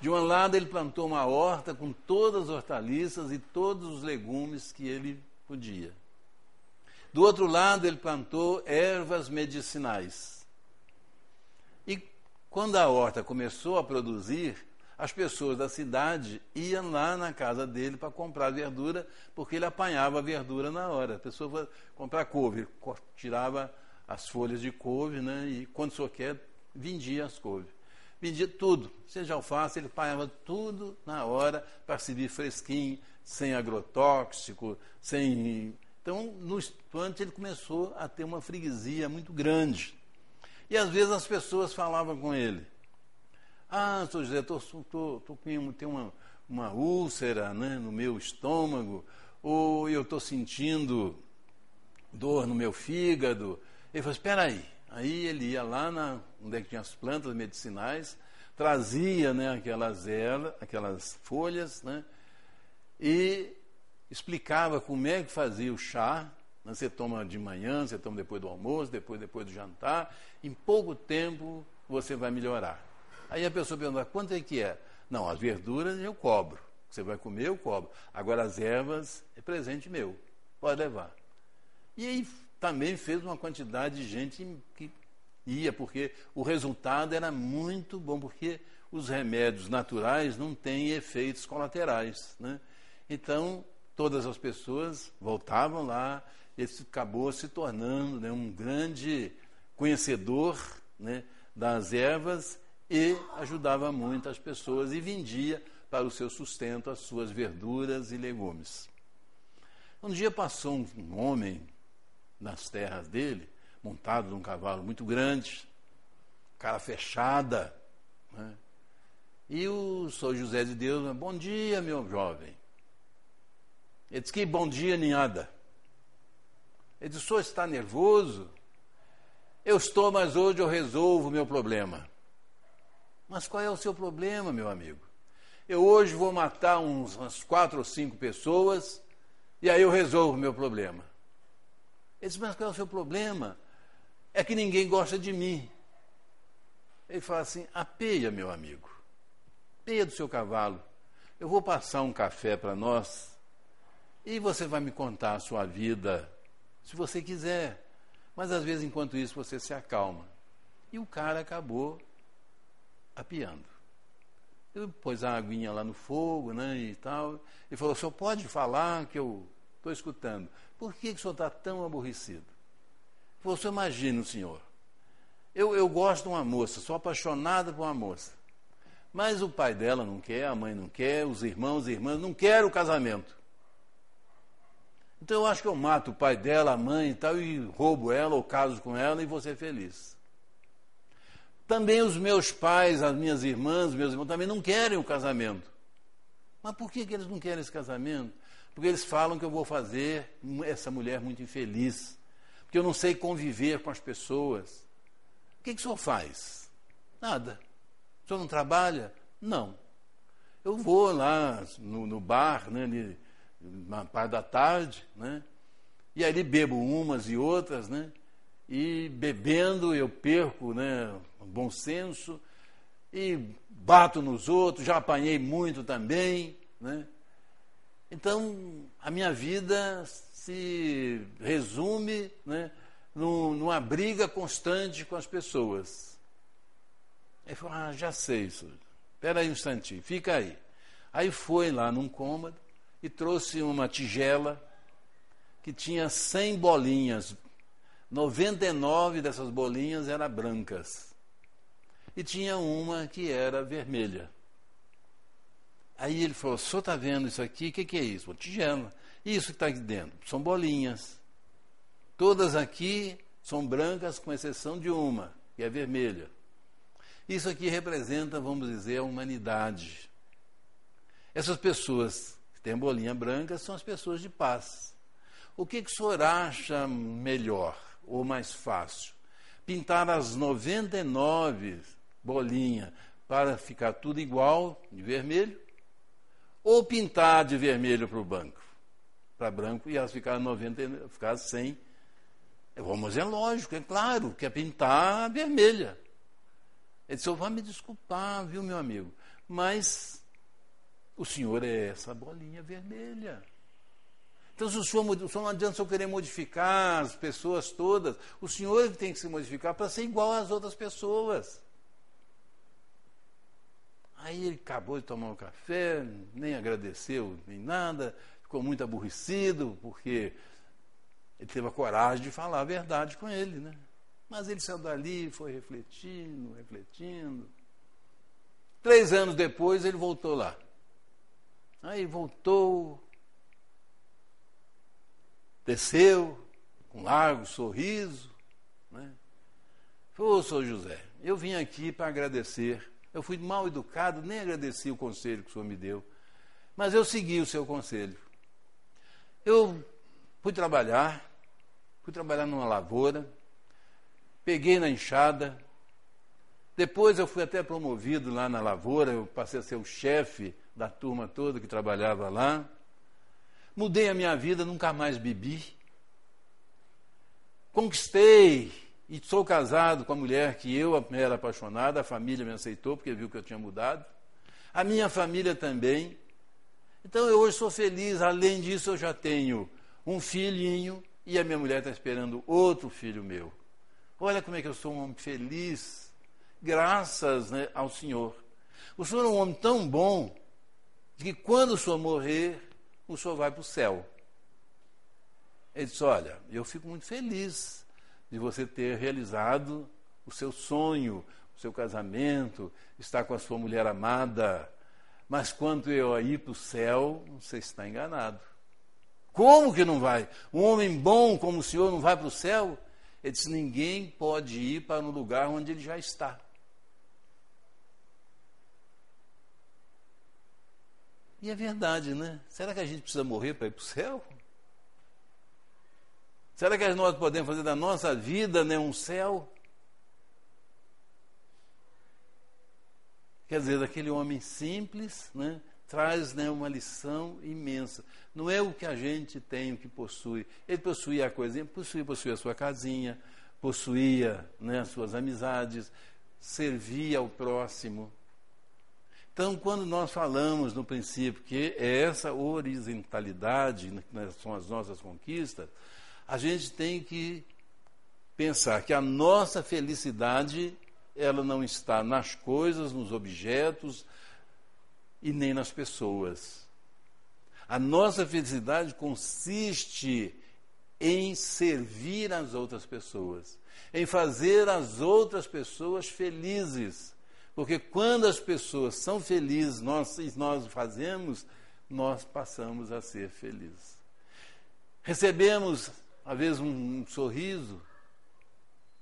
De um lado, ele plantou uma horta com todas as hortaliças e todos os legumes que ele podia. Do outro lado, ele plantou ervas medicinais. E quando a horta começou a produzir, as pessoas da cidade iam lá na casa dele para comprar verdura, porque ele apanhava a verdura na hora. A pessoa foi comprar couve, tirava as folhas de couve, né, e quando só quer, vendia as couves. Vendia tudo, seja alface, ele apanhava tudo na hora para servir fresquinho, sem agrotóxico, sem. Então, no instante, ele começou a ter uma freguesia muito grande. E às vezes as pessoas falavam com ele. Ah, Sr. José, tô, tô, tô com tem uma, uma úlcera né, no meu estômago, ou eu estou sentindo dor no meu fígado. Ele falou: espera aí. Aí ele ia lá na, onde é que tinha as plantas medicinais, trazia né, aquelas, ervas, aquelas folhas, né, e explicava como é que fazia o chá. Né, você toma de manhã, você toma depois do almoço, depois, depois do jantar. Em pouco tempo você vai melhorar. Aí a pessoa pergunta, quanto é que é? Não, as verduras eu cobro. Você vai comer, eu cobro. Agora as ervas é presente meu. Pode levar. E aí também fez uma quantidade de gente que ia, porque o resultado era muito bom, porque os remédios naturais não têm efeitos colaterais. Né? Então, todas as pessoas voltavam lá, ele acabou se tornando né, um grande conhecedor né, das ervas e ajudava muito as pessoas e vendia para o seu sustento as suas verduras e legumes. Um dia passou um homem nas terras dele, montado num cavalo muito grande, cara fechada, né? e o São José de Deus, bom dia, meu jovem. Ele disse que bom dia, ninhada. Ele disse, o senhor está nervoso? Eu estou, mas hoje eu resolvo o meu problema. Mas qual é o seu problema, meu amigo? Eu hoje vou matar uns, umas quatro ou cinco pessoas e aí eu resolvo o meu problema. Ele disse, mas qual é o seu problema? É que ninguém gosta de mim. Ele fala assim: apeia, meu amigo, apeia do seu cavalo. Eu vou passar um café para nós e você vai me contar a sua vida, se você quiser. Mas às vezes, enquanto isso, você se acalma. E o cara acabou apiando. Ele pôs a aguinha lá no fogo, né, e tal. Ele falou, o senhor pode falar que eu estou escutando. Por que, que o senhor está tão aborrecido? Ele falou, o senhor imagina, senhor. Eu, eu gosto de uma moça, sou apaixonada por uma moça. Mas o pai dela não quer, a mãe não quer, os irmãos e irmãs não querem o casamento. Então eu acho que eu mato o pai dela, a mãe e tal, e roubo ela ou caso com ela e vou ser feliz. Também os meus pais, as minhas irmãs, meus irmãos também não querem o casamento. Mas por que, que eles não querem esse casamento? Porque eles falam que eu vou fazer essa mulher muito infeliz. Porque eu não sei conviver com as pessoas. O que, que o senhor faz? Nada. O senhor não trabalha? Não. Eu vou lá no, no bar, né, ali, na parte da tarde, né, e ali bebo umas e outras, né, e bebendo eu perco né, bom senso e bato nos outros, já apanhei muito também. Né? Então, a minha vida se resume né, numa briga constante com as pessoas. Ele falou, ah, já sei isso. Espera aí um instantinho, fica aí. Aí foi lá num cômodo e trouxe uma tigela que tinha 100 bolinhas 99 dessas bolinhas eram brancas. E tinha uma que era vermelha. Aí ele falou: O senhor está vendo isso aqui? O que, que, é isso? Uma tigela. Isso que está aqui dentro são bolinhas. Todas aqui são brancas, com exceção de uma, que é vermelha. Isso aqui representa, vamos dizer, a humanidade. Essas pessoas que têm bolinha branca são as pessoas de paz. O que, que o senhor acha melhor ou mais fácil? Pintar as 99 bolinhas para ficar tudo igual, de vermelho, ou pintar de vermelho para o banco, para branco, e elas ficar 90, ficar 100. Vamos, é lógico, é claro, que é pintar vermelha. Ele disse, vai me desculpar, viu, meu amigo, mas o senhor é essa bolinha vermelha. Então, se o senhor, o senhor não adianta só querer modificar as pessoas todas, o senhor é tem que se modificar para ser igual às outras pessoas. Aí ele acabou de tomar um café, nem agradeceu, nem nada, ficou muito aborrecido, porque ele teve a coragem de falar a verdade com ele, né? Mas ele saiu dali, foi refletindo, refletindo. Três anos depois ele voltou lá. Aí voltou, desceu, com um largo sorriso. Né? Falou, sou José, eu vim aqui para agradecer. Eu fui mal educado, nem agradeci o conselho que o senhor me deu. Mas eu segui o seu conselho. Eu fui trabalhar, fui trabalhar numa lavoura, peguei na enxada. Depois eu fui até promovido lá na lavoura, eu passei a ser o chefe da turma toda que trabalhava lá. Mudei a minha vida, nunca mais bebi. Conquistei e sou casado com a mulher que eu era apaixonado, a família me aceitou porque viu que eu tinha mudado. A minha família também. Então eu hoje sou feliz, além disso eu já tenho um filhinho e a minha mulher está esperando outro filho meu. Olha como é que eu sou um homem feliz, graças né, ao Senhor. O Senhor é um homem tão bom que quando o Senhor morrer, o Senhor vai para o céu. Ele disse: Olha, eu fico muito feliz de você ter realizado o seu sonho, o seu casamento, estar com a sua mulher amada. Mas quanto eu a ir para o céu, você está enganado. Como que não vai? Um homem bom como o senhor não vai para o céu? Ele disse: ninguém pode ir para um lugar onde ele já está. E é verdade, né? Será que a gente precisa morrer para ir para o céu? Será que nós podemos fazer da nossa vida né, um céu? Quer dizer, daquele homem simples, né, traz né, uma lição imensa. Não é o que a gente tem, o que possui. Ele possuía a coisinha, possuía, possuía a sua casinha, possuía né, as suas amizades, servia ao próximo. Então, quando nós falamos no princípio que é essa horizontalidade né, são as nossas conquistas, a gente tem que pensar que a nossa felicidade ela não está nas coisas, nos objetos e nem nas pessoas. A nossa felicidade consiste em servir as outras pessoas, em fazer as outras pessoas felizes. Porque quando as pessoas são felizes, nós, nós fazemos, nós passamos a ser felizes. Recebemos, às vezes, um, sorriso,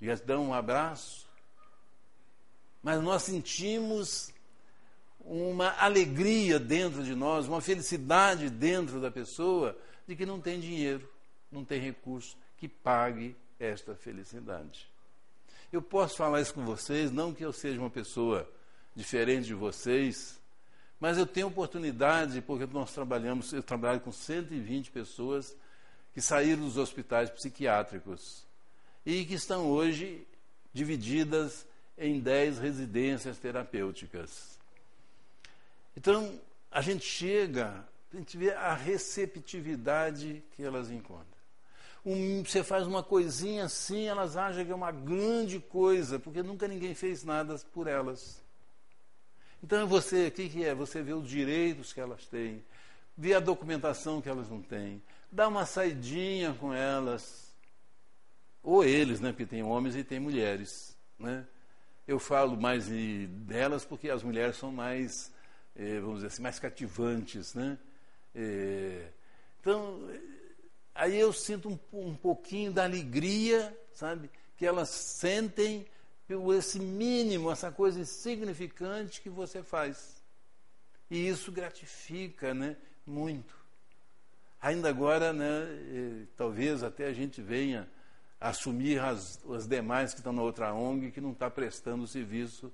e dão um abraço, mas nós sentimos uma alegria dentro de nós, uma felicidade dentro da pessoa de que não tem dinheiro, não tem recurso que pague esta felicidade. Eu posso falar isso com vocês, não que eu seja uma pessoa diferente de vocês, mas eu tenho oportunidade, porque nós trabalhamos, eu trabalho com 120 pessoas que saíram dos hospitais psiquiátricos e que estão hoje divididas em 10 residências terapêuticas. Então, a gente chega, a gente vê a receptividade que elas encontram. Um, você faz uma coisinha assim, elas acham que é uma grande coisa, porque nunca ninguém fez nada por elas. Então, você, o que, que é? Você vê os direitos que elas têm, vê a documentação que elas não têm, dá uma saidinha com elas, ou eles, né, porque tem homens e tem mulheres. Né? Eu falo mais delas porque as mulheres são mais é, vamos dizer assim, mais cativantes. Né? É, então, aí eu sinto um, um pouquinho da alegria, sabe, que elas sentem por esse mínimo, essa coisa insignificante que você faz. E isso gratifica né, muito. Ainda agora, né, talvez até a gente venha assumir as, as demais que estão na outra ONG que não está prestando o serviço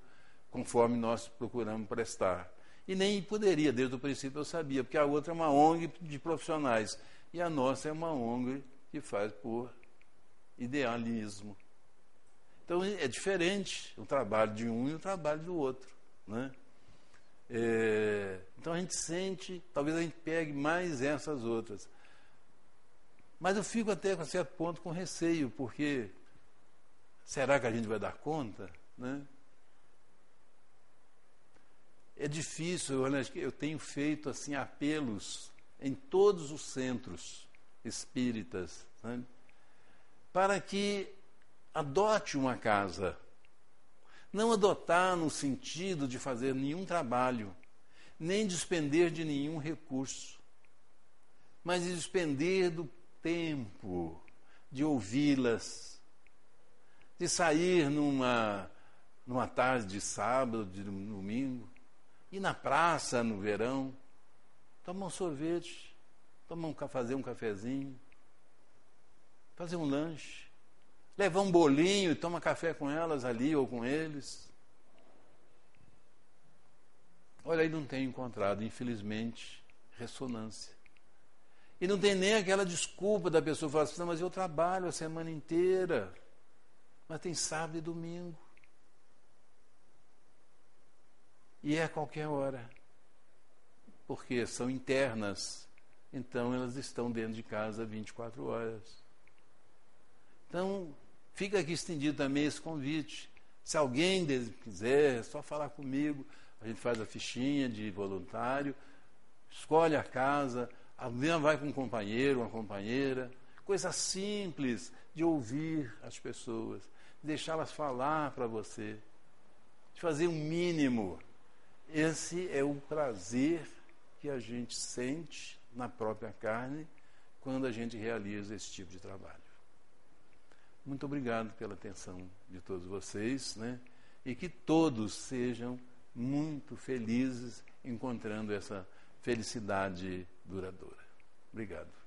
conforme nós procuramos prestar. E nem poderia, desde o princípio eu sabia, porque a outra é uma ONG de profissionais e a nossa é uma ONG que faz por idealismo. Então é diferente o trabalho de um e o trabalho do outro. Né? É, então a gente sente, talvez a gente pegue mais essas outras. Mas eu fico até com certo ponto com receio, porque será que a gente vai dar conta? Né? É difícil, eu, tenho feito assim apelos em todos os centros espíritas né? para que adote uma casa. Não adotar no sentido de fazer nenhum trabalho, nem despender de nenhum recurso, mas de despender do tempo, de ouvi-las, de sair numa, numa tarde de sábado, de domingo, ir na praça no verão, tomar um sorvete, tomar um, fazer um cafezinho, fazer um lanche, levar um bolinho e tomar café com elas ali ou com eles. Olha, aí não tenho encontrado, infelizmente, ressonância. E não tem nem aquela desculpa da pessoa falar assim, não, mas eu trabalho a semana inteira. Mas tem sábado e domingo. E é a qualquer hora. Porque são internas. Então elas estão dentro de casa 24 horas. Então, fica aqui estendido também esse convite. Se alguém quiser, é só falar comigo. A gente faz a fichinha de voluntário, escolhe a casa, Alguém vai com um companheiro, uma companheira. Coisa simples de ouvir as pessoas, deixá-las falar para você, de fazer um mínimo. Esse é o prazer que a gente sente na própria carne quando a gente realiza esse tipo de trabalho. Muito obrigado pela atenção de todos vocês, né? E que todos sejam muito felizes encontrando essa felicidade duradoura. Obrigado.